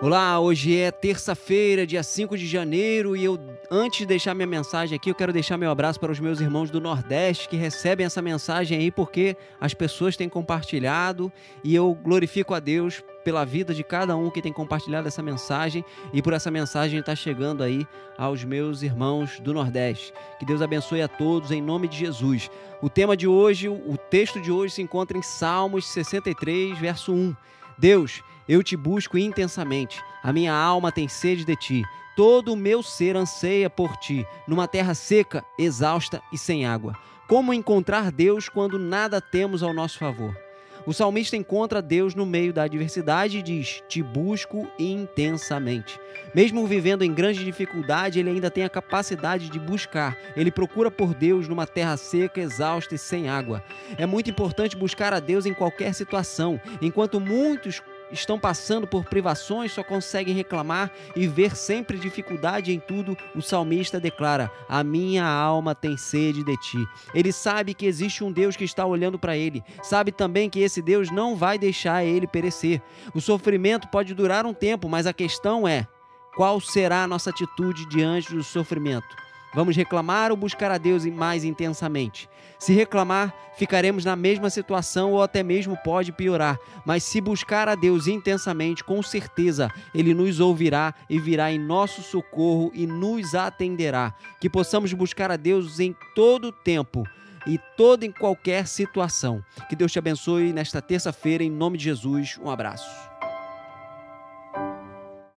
Olá, hoje é terça-feira, dia 5 de janeiro, e eu, antes de deixar minha mensagem aqui, eu quero deixar meu abraço para os meus irmãos do Nordeste que recebem essa mensagem aí porque as pessoas têm compartilhado e eu glorifico a Deus pela vida de cada um que tem compartilhado essa mensagem e por essa mensagem estar chegando aí aos meus irmãos do Nordeste. Que Deus abençoe a todos em nome de Jesus. O tema de hoje, o texto de hoje se encontra em Salmos 63, verso 1. Deus, eu te busco intensamente, a minha alma tem sede de ti, todo o meu ser anseia por ti, numa terra seca, exausta e sem água. Como encontrar Deus quando nada temos ao nosso favor? O salmista encontra Deus no meio da adversidade e diz: Te busco intensamente. Mesmo vivendo em grande dificuldade, ele ainda tem a capacidade de buscar. Ele procura por Deus numa terra seca, exausta e sem água. É muito importante buscar a Deus em qualquer situação. Enquanto muitos estão passando por privações, só conseguem reclamar e ver sempre dificuldade em tudo, o salmista declara: A minha alma tem sede de ti. Ele sabe que existe um Deus que está olhando para ele, sabe também que esse Deus não vai deixar ele perecer. O sofrimento pode durar um tempo, mas a questão é: qual será a nossa atitude diante do sofrimento? Vamos reclamar ou buscar a Deus mais intensamente? Se reclamar, ficaremos na mesma situação ou até mesmo pode piorar. Mas se buscar a Deus intensamente, com certeza Ele nos ouvirá e virá em nosso socorro e nos atenderá. Que possamos buscar a Deus em todo o tempo e toda em qualquer situação. Que Deus te abençoe nesta terça-feira, em nome de Jesus. Um abraço.